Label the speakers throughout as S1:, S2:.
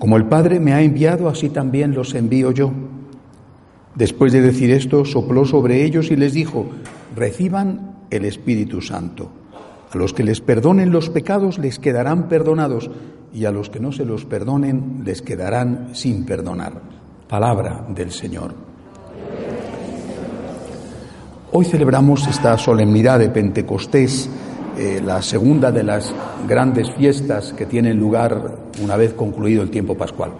S1: Como el Padre me ha enviado, así también los envío yo. Después de decir esto, sopló sobre ellos y les dijo, reciban el Espíritu Santo. A los que les perdonen los pecados les quedarán perdonados y a los que no se los perdonen les quedarán sin perdonar. Palabra del Señor. Hoy celebramos esta solemnidad de Pentecostés eh, la segunda de las grandes fiestas que tienen lugar una vez concluido el tiempo pascual.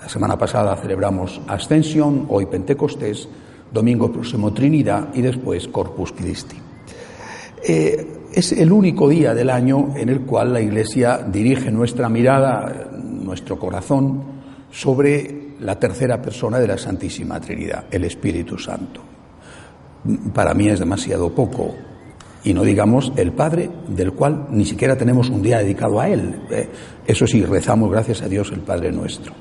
S1: La semana pasada celebramos Ascensión, hoy Pentecostés, domingo próximo Trinidad y después Corpus Christi. Eh, es el único día del año en el cual la Iglesia dirige nuestra mirada, nuestro corazón, sobre la tercera persona de la Santísima Trinidad, el Espíritu Santo. Para mí es demasiado poco y no digamos el Padre, del cual ni siquiera tenemos un día dedicado a Él. ¿eh? Eso sí, rezamos gracias a Dios el Padre nuestro.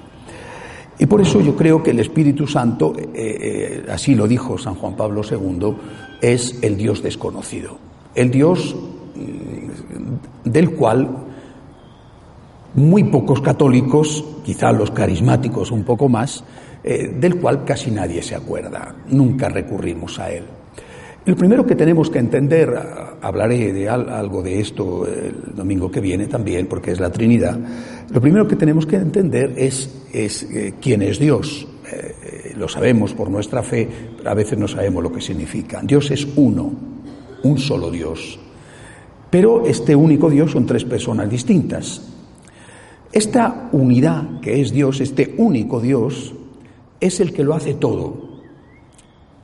S1: Y por eso yo creo que el Espíritu Santo, eh, eh, así lo dijo San Juan Pablo II, es el Dios desconocido. El Dios mm, del cual muy pocos católicos, quizá los carismáticos un poco más, del cual casi nadie se acuerda. Nunca recurrimos a Él. Lo primero que tenemos que entender, hablaré de algo de esto el domingo que viene también, porque es la Trinidad, lo primero que tenemos que entender es, eh, quién es Dios. Eh, lo sabemos por nuestra fe, pero a veces no sabemos lo que significa. Dios es uno, un solo Dios. Pero este único Dios son tres personas distintas. Esta unidad que es Dios, este único Dios, es el que lo hace todo.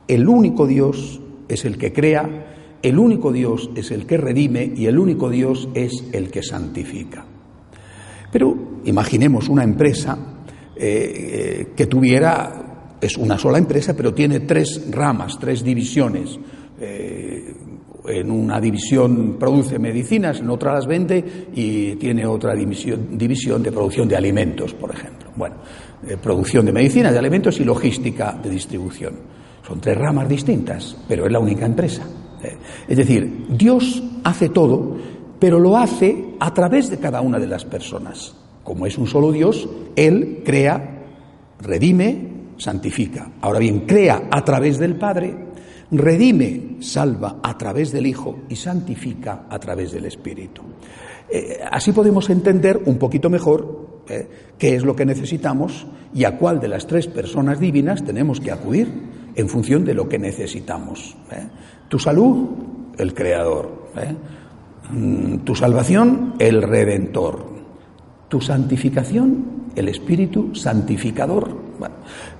S1: El único Dios es el que crea, el único Dios es el que redime y el único Dios es el que santifica. Pero imaginemos una empresa eh, que tuviera, es una sola empresa, pero tiene tres ramas, tres divisiones. Eh, en una división produce medicinas, en otra las vende y tiene otra división, de producción de alimentos, por ejemplo. Bueno, eh, producción de medicinas, de alimentos y logística de distribución. Son tres ramas distintas, pero es la única empresa. Eh, es decir, Dios hace todo, pero lo hace a través de cada una de las personas. Como es un solo Dios, Él crea, redime, santifica. Ahora bien, crea a través del Padre, redime, salva a través del Hijo y santifica a través del Espíritu. Eh, así podemos entender un poquito mejor eh, qué es lo que necesitamos y a cuál de las tres personas divinas tenemos que acudir en función de lo que necesitamos. ¿eh? Tu salud, el Creador. ¿eh? Mm, tu salvación, el Redentor. Tu santificación, el Espíritu Santificador.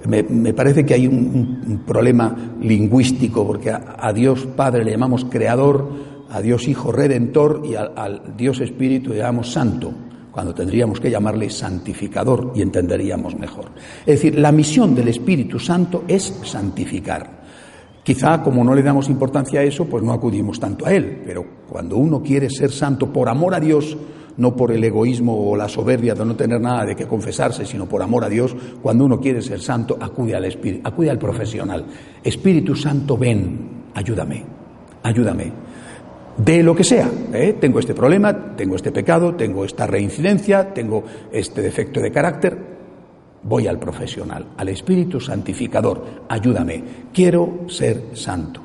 S1: me, parece que hay un, problema lingüístico, porque a, Dios Padre le llamamos Creador, a Dios Hijo Redentor y al Dios Espíritu le llamamos Santo cuando tendríamos que llamarle santificador y entenderíamos mejor. Es decir, la misión del Espíritu Santo es santificar. Quizá como no le damos importancia a eso, pues no acudimos tanto a Él, pero cuando uno quiere ser santo por amor a Dios, no por el egoísmo o la soberbia de no tener nada de que confesarse, sino por amor a Dios, cuando uno quiere ser santo, acude al Espíritu, acude al profesional. Espíritu Santo, ven, ayúdame, ayúdame de lo que sea. ¿eh? Tengo este problema, tengo este pecado, tengo esta reincidencia, tengo este defecto de carácter. Voy al profesional, al Espíritu Santificador. Ayúdame. Quiero ser santo.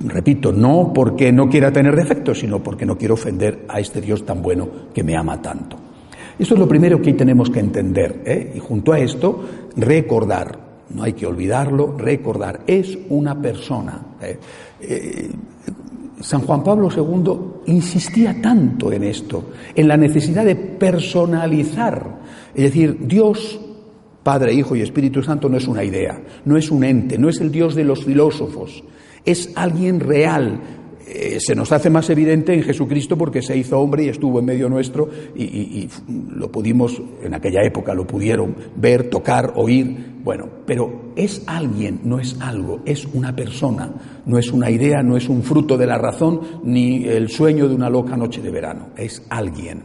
S1: Repito, no porque no quiera tener defectos, sino porque no quiero ofender a este Dios tan bueno que me ama tanto. Esto es lo primero que tenemos que entender. ¿eh? Y junto a esto, recordar. No hay que olvidarlo, recordar. Es una persona. ¿eh? San Juan Pablo II insistía tanto en esto, en la necesidad de personalizar. Es decir, Dios, Padre, Hijo y Espíritu Santo no es una idea, no es un ente, no es el Dios de los filósofos, es alguien real, eh, se nos hace más evidente en Jesucristo porque se hizo hombre y estuvo en medio nuestro y, y, lo pudimos, en aquella época lo pudieron ver, tocar, oír. Bueno, pero es alguien, no es algo, es una persona, no es una idea, no es un fruto de la razón ni el sueño de una loca noche de verano, es alguien.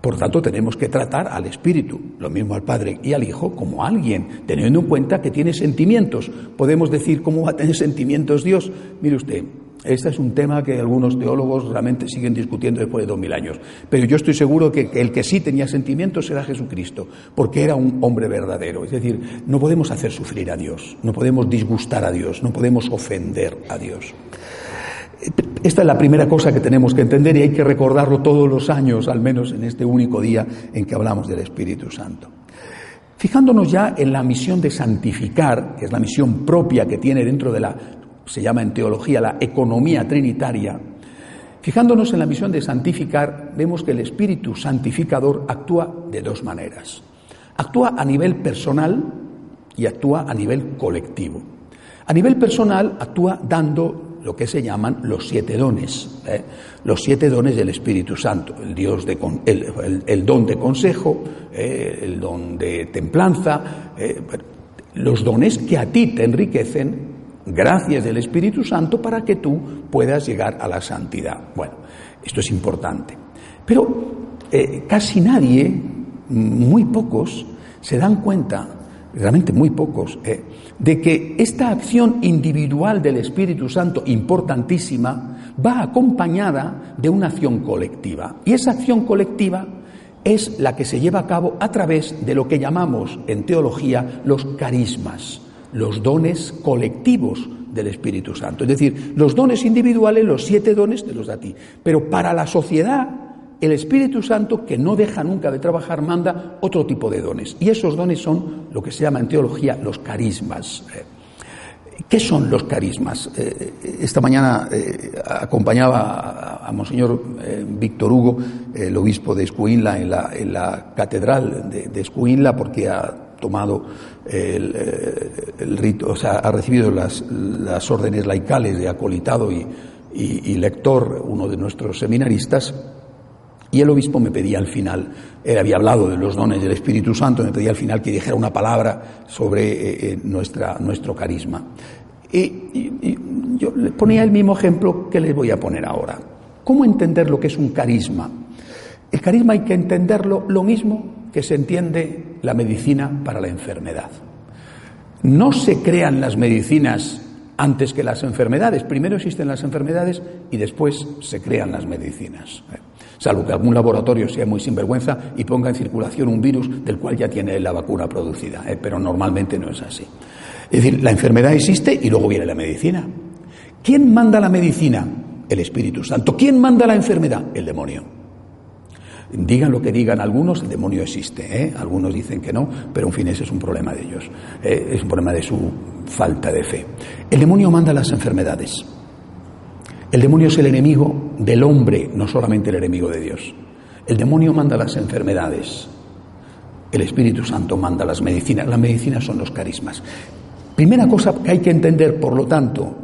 S1: Por tanto, tenemos que tratar al Espíritu, lo mismo al Padre y al Hijo, como alguien, teniendo en cuenta que tiene sentimientos. Podemos decir, ¿cómo va a tener sentimientos Dios? Mire usted, este es un tema que algunos teólogos realmente siguen discutiendo después de dos mil años. Pero yo estoy seguro que el que sí tenía sentimientos era Jesucristo, porque era un hombre verdadero. Es decir, no podemos hacer sufrir a Dios, no podemos disgustar a Dios, no podemos ofender a Dios. Esta es la primera cosa que tenemos que entender y hay que recordarlo todos los años, al menos en este único día en que hablamos del Espíritu Santo. Fijándonos ya en la misión de santificar, que es la misión propia que tiene dentro de la, se llama en teología, la economía trinitaria, fijándonos en la misión de santificar, vemos que el Espíritu santificador actúa de dos maneras. Actúa a nivel personal y actúa a nivel colectivo. A nivel personal actúa dando lo que se llaman los siete dones, ¿eh? los siete dones del Espíritu Santo, el, don de consejo, ¿eh? el don de templanza, ¿eh? los dones que a ti te enriquecen gracias del Espíritu Santo para que tú puedas llegar a la santidad. Bueno, esto es importante. Pero casi nadie, muy pocos, se dan cuenta realmente muy pocos, eh, de que esta acción individual del Espíritu Santo, importantísima, va acompañada de una acción colectiva. Y esa acción colectiva es la que se lleva a cabo a través de lo que llamamos en teología los carismas, los dones colectivos del Espíritu Santo. Es decir, los dones individuales, los siete dones te los da a ti. Pero para la sociedad el Espíritu Santo, que no deja nunca de trabajar, manda otro tipo de dones. Y esos dones son lo que se llama en teología los carismas. Eh, ¿Qué son los carismas? Eh, esta mañana eh, acompañaba a, Monseñor Víctor Hugo, el obispo de Escuinla, en la, catedral de, Escuinla, porque ha tomado el, rito, o sea, ha recibido las, órdenes laicales de acolitado y lector, uno de nuestros seminaristas, y el obispo me pedía al final, él había hablado de los dones del Espíritu Santo, me pedía al final que dijera una palabra sobre eh, eh, nuestra, nuestro carisma. Y, yo le ponía el mismo ejemplo que les voy a poner ahora. ¿Cómo entender lo que es un carisma? El carisma hay que entenderlo lo mismo que se entiende la medicina para la enfermedad. No se crean las medicinas antes que las enfermedades. Primero existen las enfermedades y después se crean las medicinas salvo que algún laboratorio sea muy sinvergüenza y ponga en circulación un virus del cual ya tiene la vacuna producida, ¿eh? pero normalmente no es así. Es decir, la enfermedad existe y luego viene la medicina. ¿Quién manda la medicina? El Espíritu Santo. ¿Quién manda la enfermedad? El demonio. Digan lo que digan algunos, el demonio existe. ¿eh? Algunos dicen que no, pero en fin, ese es un problema de ellos. ¿eh? Es un problema de su falta de fe. El demonio manda las enfermedades. El demonio es el enemigo del hombre, no solamente el enemigo de Dios. El demonio manda las enfermedades. El Espíritu Santo manda las medicinas. Las medicinas son los carismas. Primera cosa que hay que entender, por lo tanto,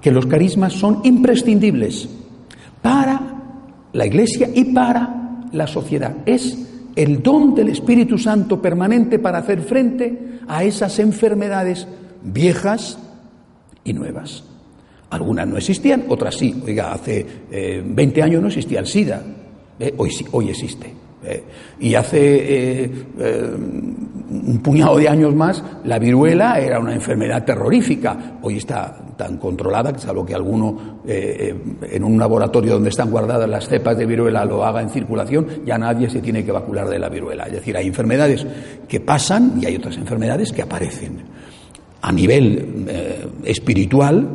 S1: que los carismas son imprescindibles para la Iglesia y para la sociedad. Es el don del Espíritu Santo permanente para hacer frente a esas enfermedades viejas y nuevas. Algunas no existían, otras sí. Oiga, hace 20 eh, años no existía el SIDA, eh, hoy, hoy existe. Eh. y hace un puñado de años más la viruela era una enfermedad terrorífica. Hoy está tan controlada que salvo que alguno en un laboratorio donde están guardadas las cepas de viruela lo haga en circulación, ya nadie se tiene que vacunar de la viruela. Es decir, hay enfermedades que pasan y hay otras enfermedades que aparecen. A nivel espiritual,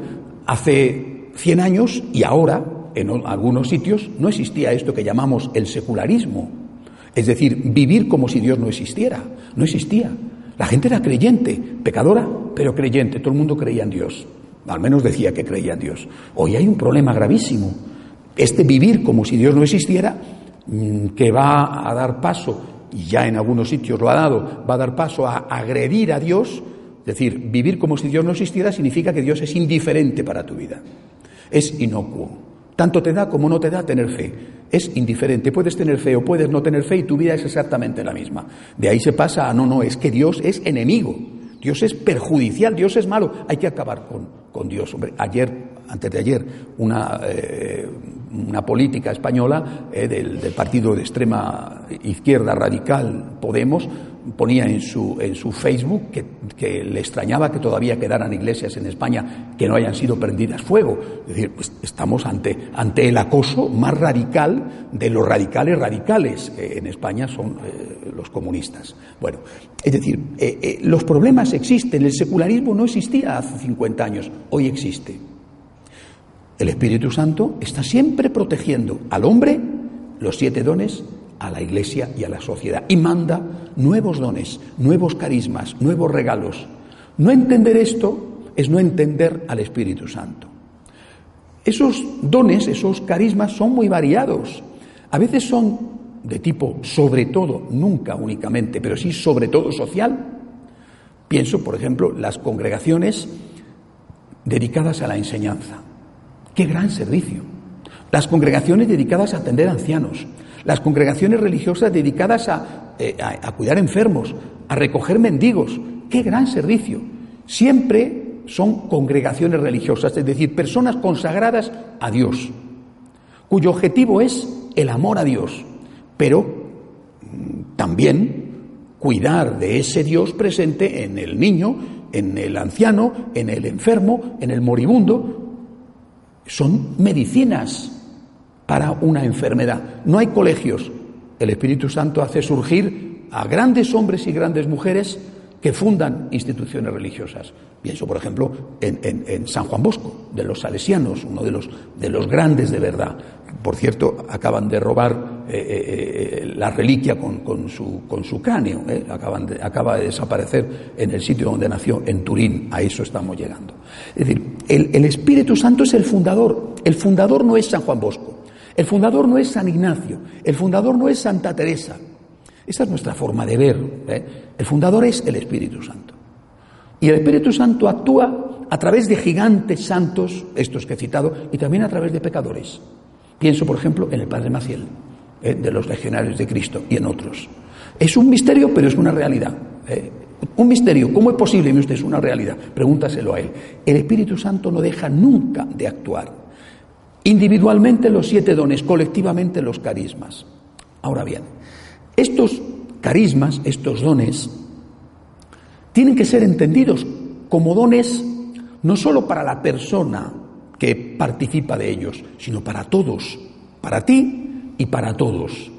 S1: hace 100 años y ahora en algunos sitios no existía esto que llamamos el secularismo. Es decir, vivir como si Dios no existiera. No existía. La gente era creyente, pecadora, pero creyente. Todo el mundo creía en Dios. Al menos decía que creía en Dios. Hoy hay un problema gravísimo. Este vivir como si Dios no existiera, mm, que va a dar paso, y ya en algunos sitios lo ha dado, va a dar paso a agredir a Dios, es decir, vivir como si Dios no existiera significa que Dios es indiferente para tu vida. Es inocuo. Tanto te da como no te da tener fe. Es indiferente. Puedes tener fe o puedes no tener fe y tu vida es exactamente la misma. De ahí se pasa a no, no, es que Dios es enemigo. Dios es perjudicial, Dios es malo. Hay que acabar con, con Dios. Hombre, ayer, antes de ayer, una, eh, una política española eh, del, del, partido de extrema izquierda radical, Podemos, ponía en su, en su Facebook que, le extrañaba que todavía quedaran iglesias en España que no hayan sido prendidas fuego. Es decir, pues estamos ante, ante el acoso más radical de los radicales radicales. En España son eh, los comunistas. Bueno, es decir, eh, eh, los problemas existen. El secularismo no existía hace 50 años, hoy existe. El Espíritu Santo está siempre protegiendo al hombre los siete dones a la Iglesia y a la sociedad y manda nuevos dones, nuevos carismas, nuevos regalos. No entender esto es no entender al Espíritu Santo. Esos dones, esos carismas son muy variados. A veces son de tipo sobre todo, nunca únicamente, pero sí sobre todo social. Pienso, por ejemplo, las congregaciones dedicadas a la enseñanza. Qué gran servicio. Las congregaciones dedicadas a atender ancianos, las congregaciones religiosas dedicadas a, eh, a, a, cuidar enfermos, a recoger mendigos. ¡Qué gran servicio! Siempre son congregaciones religiosas, es decir, personas consagradas a Dios, cuyo objetivo es el amor a Dios, pero mm, también cuidar de ese Dios presente en el niño, en el anciano, en el enfermo, en el moribundo, son medicinas para una enfermedad. No hay colegios. El Espíritu Santo hace surgir a grandes hombres y grandes mujeres que fundan instituciones religiosas. Pienso, por ejemplo, en, San Juan Bosco, de los salesianos, uno de los, de los grandes de verdad. Por cierto, acaban de robar eh, eh, la reliquia con, su, con su cráneo. Eh. Acaba de desaparecer en el sitio donde nació, en Turín. A eso estamos llegando. Es decir, el Espíritu Santo es el fundador. El fundador no es San Juan Bosco. El fundador no es San Ignacio. El fundador no es Santa Teresa. Esa es nuestra forma de ver. ¿eh? El fundador es el Espíritu Santo. Y el Espíritu Santo actúa a través de gigantes santos, estos que he citado, y también a través de pecadores. Pienso, por ejemplo, en el Padre Maciel, ¿eh? de los legionarios de Cristo, y en otros. Es un misterio, pero es una realidad. ¿eh? Un misterio, ¿cómo es posible? Y usted es una realidad. Pregúntaselo a él. El Espíritu Santo no deja nunca de actuar. Individualmente los siete dones, colectivamente los carismas. Ahora bien, estos carismas, estos dones, tienen que ser entendidos como dones no solo para la persona que participa de ellos, sino para todos, para ti y para todos.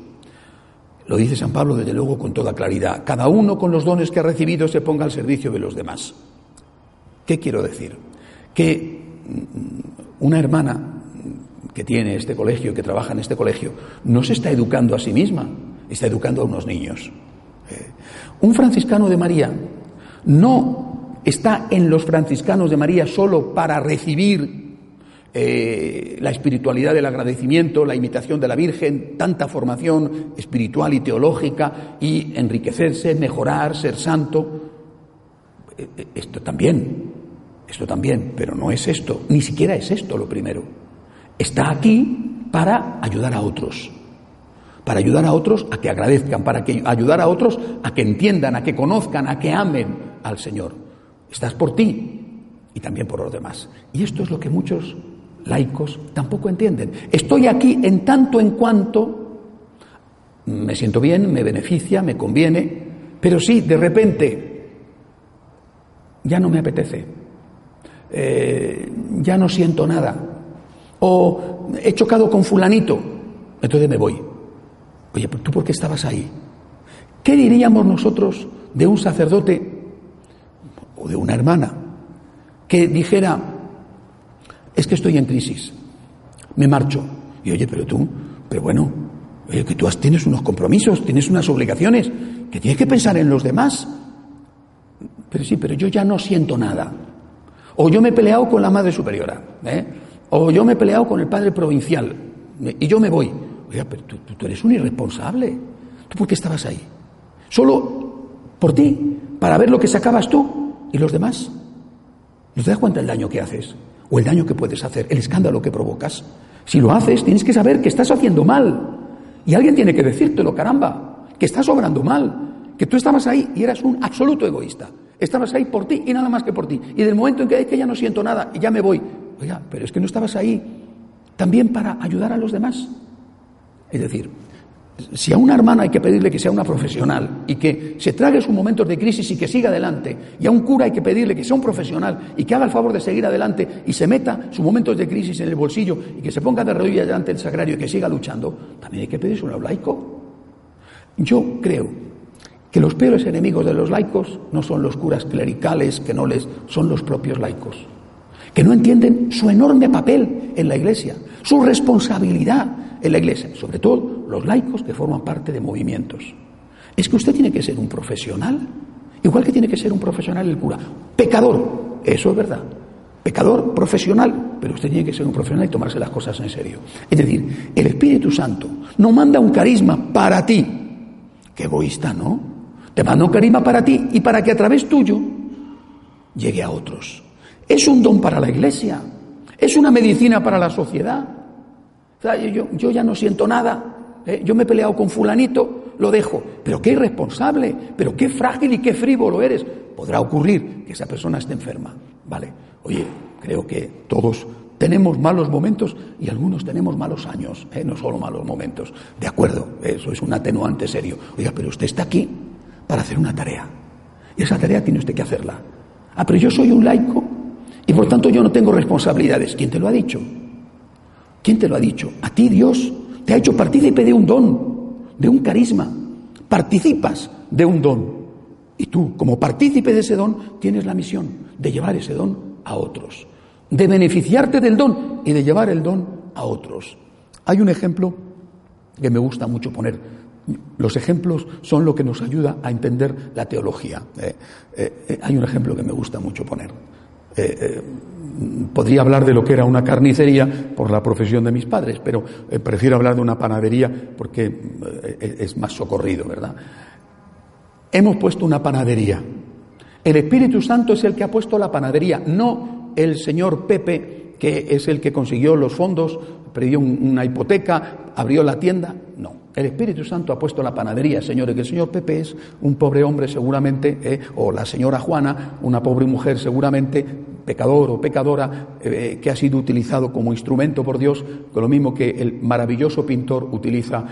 S1: Lo dice San Pablo desde luego con toda claridad. Cada uno con los dones que ha recibido se ponga al servicio de los demás. ¿Qué quiero decir? Que una hermana que tiene este colegio, que trabaja en este colegio, no se está educando a sí misma, está educando a unos niños. Eh, un franciscano de María no está en los franciscanos de María solo para recibir eh, la espiritualidad del agradecimiento, la imitación de la Virgen, tanta formación espiritual y teológica y enriquecerse, mejorar, ser santo. Eh, esto también, esto también, pero no es esto, ni siquiera es esto lo primero. Está aquí para ayudar a otros para ayudar a otros a que agradezcan, para que ayudar a otros a que entiendan, a que conozcan, a que amen al Señor. Estás por ti y también por los demás. Y esto es lo que muchos laicos tampoco entienden. Estoy aquí en tanto en cuanto me siento bien, me beneficia, me conviene, pero sí, de repente, ya no me apetece, eh, ya no siento nada, o he chocado con fulanito, entonces me voy. Oye, ¿tú por qué estabas ahí? ¿Qué diríamos nosotros de un sacerdote o de una hermana que dijera, es que estoy en crisis, me marcho? Y oye, pero tú, pero bueno, oye, que tú tienes unos compromisos, tienes unas obligaciones, que tienes que pensar en los demás. Pero sí, pero yo ya no siento nada. O yo me he peleado con la madre superiora, ¿eh? O yo me he peleado con el padre provincial, y yo me voy. Oiga, pero tú, eres un irresponsable. ¿Tú por qué estabas ahí? Solo por ti, para ver lo que sacabas tú y los demás. ¿No te das cuenta del daño que haces? o el daño que puedes hacer, el escándalo que provocas. Si lo haces, tienes que saber que estás haciendo mal. Y alguien tiene que decírtelo, caramba, que estás obrando mal, que tú estabas ahí y eras un absoluto egoísta. Estabas ahí por ti y nada más que por ti. Y del momento en que, que ya no siento nada y ya me voy, oiga, pero es que no estabas ahí también para ayudar a los demás. Es decir, si a una hermana hay que pedirle que sea una profesional y que se trague sus momentos de crisis y que siga adelante, y a un cura hay que pedirle que sea un profesional y que haga el favor de seguir adelante y se meta sus momentos de crisis en el bolsillo y que se ponga de rodillas delante del sagrario y que siga luchando, también hay que pedirse un laico. Yo creo que los peores enemigos de los laicos no son los curas clericales, que no les son los propios laicos, que no entienden su enorme papel en la iglesia, su responsabilidad en la iglesia, sobre todo los laicos que forman parte de movimientos. Es que usted tiene que ser un profesional, igual que tiene que ser un profesional el cura. Pecador, eso es verdad. Pecador profesional, pero usted tiene que ser un profesional y tomarse las cosas en serio. Es decir, el Espíritu Santo no manda un carisma para ti. Qué egoísta, ¿no? Te manda un carisma para ti y para que a través tuyo llegue a otros. Es un don para la iglesia, es una medicina para la sociedad, yo, ya no siento nada, ¿eh? yo me he peleado con fulanito, lo dejo. Pero qué irresponsable, pero qué frágil y qué frívolo eres. Podrá ocurrir que esa persona esté enferma. Vale, oye, creo que todos tenemos malos momentos y algunos tenemos malos años, ¿eh? no solo malos momentos. De acuerdo, eso es un atenuante serio. Oiga, pero usted está aquí para hacer una tarea. Y esa tarea tiene usted que hacerla. Ah, pero yo soy un laico y por tanto yo no tengo responsabilidades. ¿Quién te lo ha dicho? ¿Quién te lo ha dicho? A ti Dios te ha hecho partícipe de un don, de un carisma. Participas de un don. Y tú, como partícipe de ese don, tienes la misión de llevar ese don a otros, de beneficiarte del don y de llevar el don a otros. Hay un ejemplo que me gusta mucho poner. Los ejemplos son lo que nos ayuda a entender la teología. Eh, eh, eh, hay un ejemplo que me gusta mucho poner podría hablar de lo que era una carnicería por la profesión de mis padres, pero eh, prefiero hablar de una panadería porque eh, es más socorrido, ¿verdad? Hemos puesto una panadería. El Espíritu Santo es el que ha puesto la panadería, no el señor Pepe, que es el que consiguió los fondos, perdió una hipoteca, abrió la tienda. No, el Espíritu Santo ha puesto la panadería, señores, que el señor Pepe es un pobre hombre seguramente, eh, o la señora Juana, una pobre mujer seguramente, pecador o pecadora, eh, que ha sido utilizado como instrumento por Dios, con lo mismo que el maravilloso pintor utiliza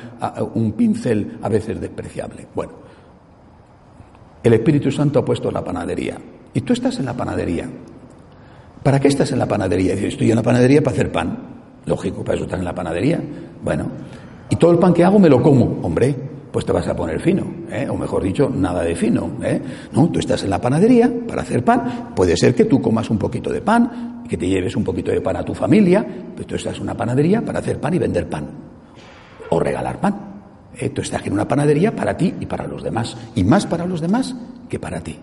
S1: un pincel a veces despreciable. Bueno, el Espíritu Santo ha puesto la panadería. Y tú estás en la panadería. ¿Para qué estás en la panadería? Dices, estoy en la panadería para hacer pan. Lógico, para eso estás en la panadería. Bueno, y todo el pan que hago me lo como. Hombre, pues te vas a poner fino, ¿eh? o mejor dicho, nada de fino. ¿eh? No, tú estás en la panadería para hacer pan. Puede ser que tú comas un poquito de pan, que te lleves un poquito de pan a tu familia, pero tú estás en una panadería para hacer pan y vender pan, o regalar pan. ¿eh? Tú estás en una panadería para ti y para los demás, y más para los demás que para ti.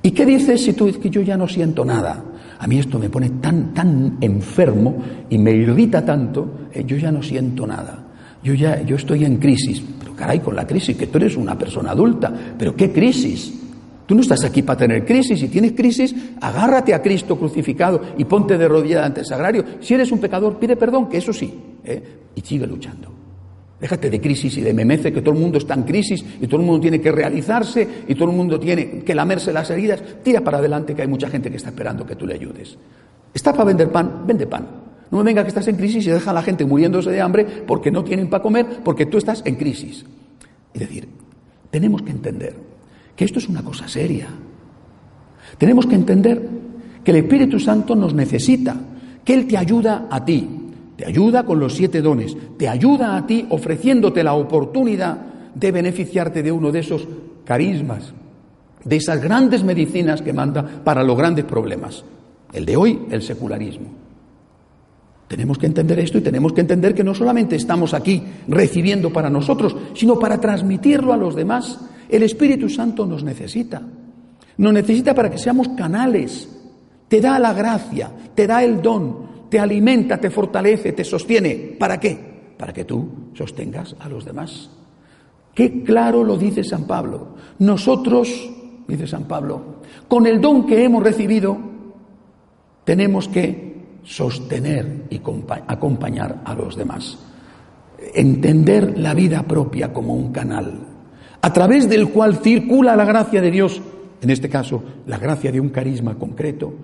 S1: ¿Y qué dices si tú dices que yo ya no siento nada? A mí esto me pone tan, tan enfermo y me irrita tanto, yo ya no siento nada. Yo ya, yo estoy en crisis. Pero caray, con la crisis, que tú eres una persona adulta. Pero ¿qué crisis? Tú no estás aquí para tener crisis. Si tienes crisis, agárrate a Cristo crucificado y ponte de rodillas ante el sagrario. Si eres un pecador, pide perdón, que eso sí. ¿eh? Y sigue luchando. Déjate de crisis y de memece, que todo el mundo está en crisis y todo el mundo tiene que realizarse y todo el mundo tiene que lamerse las heridas. Tira para adelante, que hay mucha gente que está esperando que tú le ayudes. ¿Está para vender pan? Vende pan. No me venga que estás en crisis y deja a la gente muriéndose de hambre porque no tienen para comer, porque tú estás en crisis. Es decir, tenemos que entender que esto es una cosa seria. Tenemos que entender que el Espíritu Santo nos necesita, que Él te ayuda a ti, te ayuda con los siete dones, te ayuda a ti ofreciéndote la oportunidad de beneficiarte de uno de esos carismas, de esas grandes medicinas que manda para los grandes problemas. El de hoy, el secularismo. Tenemos que entender esto y tenemos que entender que no solamente estamos aquí recibiendo para nosotros, sino para transmitirlo a los demás. El Espíritu Santo nos necesita. Nos necesita para que seamos canales. Te da la gracia, te da el don, te alimenta, te fortalece, te sostiene. ¿Para qué? Para que tú sostengas a los demás. Qué claro lo dice San Pablo. Nosotros, dice San Pablo, con el don que hemos recibido, tenemos que sostener y acompañar a los demás. Entender la vida propia como un canal, a través del cual circula la gracia de Dios, en este caso la gracia de un carisma concreto,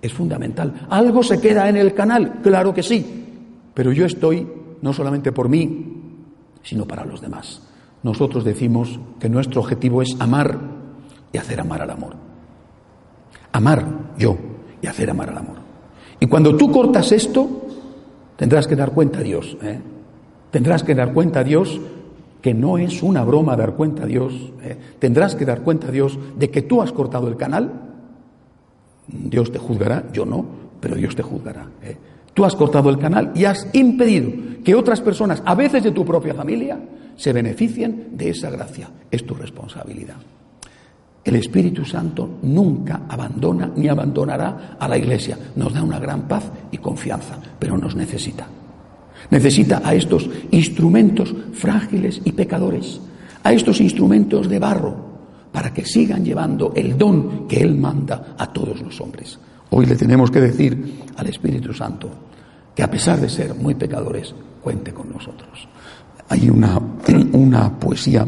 S1: es fundamental. ¿Algo se queda en el canal? Claro que sí, pero yo estoy no solamente por mí, sino para los demás. Nosotros decimos que nuestro objetivo es amar y hacer amar al amor. Amar yo y hacer amar al amor. Y cuando tú cortas esto, tendrás que dar cuenta a Dios. ¿eh? Tendrás que dar cuenta a Dios que no es una broma dar cuenta a Dios. ¿eh? Tendrás que dar cuenta a Dios de que tú has cortado el canal Dios te juzgará, yo no, pero Dios te juzgará. ¿eh? Tú has cortado el canal y has impedido que otras personas, a veces de tu propia familia, se beneficien de esa gracia. Es tu responsabilidad. El Espíritu Santo nunca abandona ni abandonará a la Iglesia. Nos da una gran paz y confianza, pero nos necesita. Necesita a estos instrumentos frágiles y pecadores, a estos instrumentos de barro, para que sigan llevando el don que Él manda a todos los hombres. Hoy le tenemos que decir al Espíritu Santo que a pesar de ser muy pecadores, cuente con nosotros. Hay una, una poesía,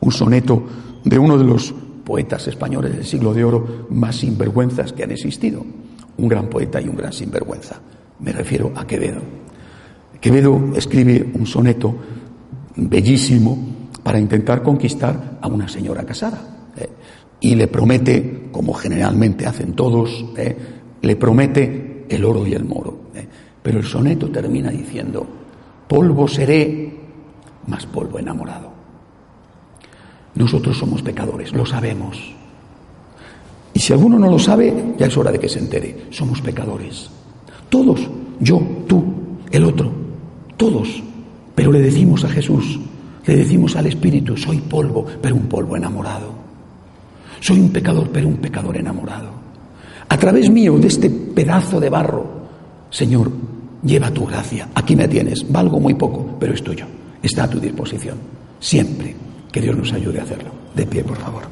S1: un soneto de uno de los poetas españoles del siglo de oro más sinvergüenzas que han existido. Un gran poeta y un gran sinvergüenza. Me refiero a Quevedo. Quevedo escribe un soneto bellísimo para intentar conquistar a una señora casada. ¿eh? Y le promete, como generalmente hacen todos, ¿eh? le promete el oro y el moro. ¿eh? Pero el soneto termina diciendo, polvo seré, más polvo enamorado. Nosotros somos pecadores, lo sabemos. Y si alguno no lo sabe, ya es hora de que se entere. Somos pecadores. Todos, yo, tú, el otro, todos. Pero le decimos a Jesús, le decimos al Espíritu, soy polvo, pero un polvo enamorado. Soy un pecador, pero un pecador enamorado. A través mío, de este pedazo de barro, Señor, lleva tu gracia. Aquí me tienes. Valgo muy poco, pero es tuyo. Está a tu disposición. Siempre. Que Dios nos ayude a hacerlo. De pie, por favor.